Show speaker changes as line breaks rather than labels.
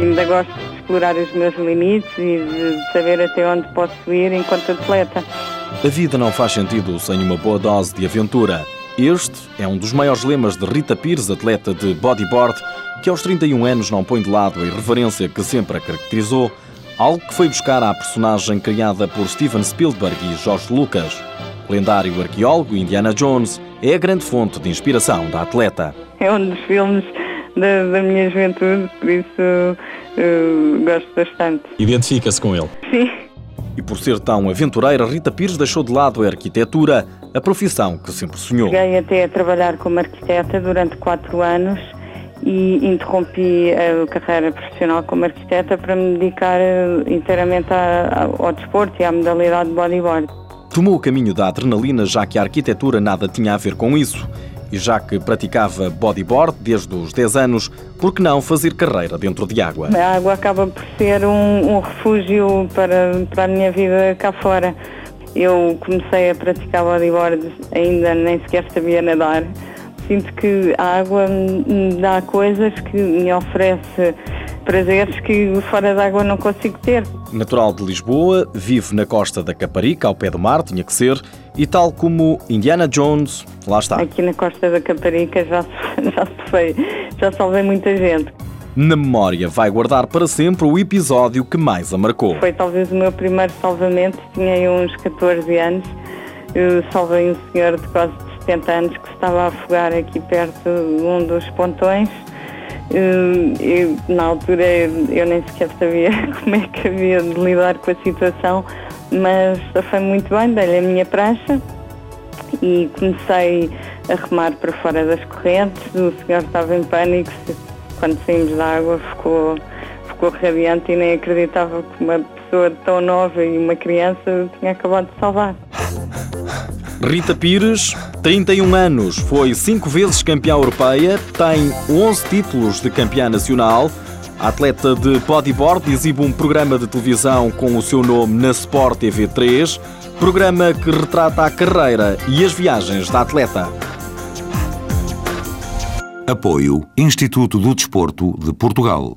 ainda gosto de explorar os meus limites e de saber até onde posso ir enquanto atleta.
A vida não faz sentido sem uma boa dose de aventura. Este é um dos maiores lemas de Rita Pires, atleta de bodyboard, que aos 31 anos não põe de lado a irreverência que sempre a caracterizou, algo que foi buscar à personagem criada por Steven Spielberg e George Lucas. O lendário arqueólogo Indiana Jones é a grande fonte de inspiração da atleta.
É um dos filmes da, da minha juventude, por isso uh, gosto bastante.
Identifica-se com ele?
Sim.
E por ser tão aventureira, Rita Pires deixou de lado a arquitetura, a profissão que sempre sonhou.
Cheguei até a trabalhar como arquiteta durante quatro anos e interrompi a carreira profissional como arquiteta para me dedicar eh, inteiramente ao desporto e à modalidade de bodyboard.
Tomou o caminho da adrenalina, já que a arquitetura nada tinha a ver com isso. E já que praticava bodyboard desde os 10 anos, por que não fazer carreira dentro de água?
A água acaba por ser um, um refúgio para, para a minha vida cá fora. Eu comecei a praticar bodyboard, ainda nem sequer sabia nadar. Sinto que a água me dá coisas que me oferece prazeres que fora d'água não consigo ter.
Natural de Lisboa, vive na costa da Caparica, ao pé do mar, tinha que ser, e tal como Indiana Jones, lá está.
Aqui na costa da Caparica já, já, foi, já salvei muita gente.
Na memória vai guardar para sempre o episódio que mais a marcou.
Foi talvez o meu primeiro salvamento, tinha uns 14 anos. Eu salvei um senhor de quase 70 anos que estava a afogar aqui perto de um dos pontões eu, na altura eu nem sequer sabia como é que havia de lidar com a situação, mas foi muito bem, dei-lhe a minha prancha e comecei a remar para fora das correntes. O senhor estava em pânico, quando saímos da água ficou, ficou radiante e nem acreditava que uma pessoa tão nova e uma criança tinha acabado de salvar.
Rita Pires, 31 anos, foi cinco vezes campeã europeia, tem 11 títulos de campeã nacional. A atleta de bodyboard exibe um programa de televisão com o seu nome na Sport TV 3, programa que retrata a carreira e as viagens da atleta.
Apoio Instituto do Desporto de Portugal.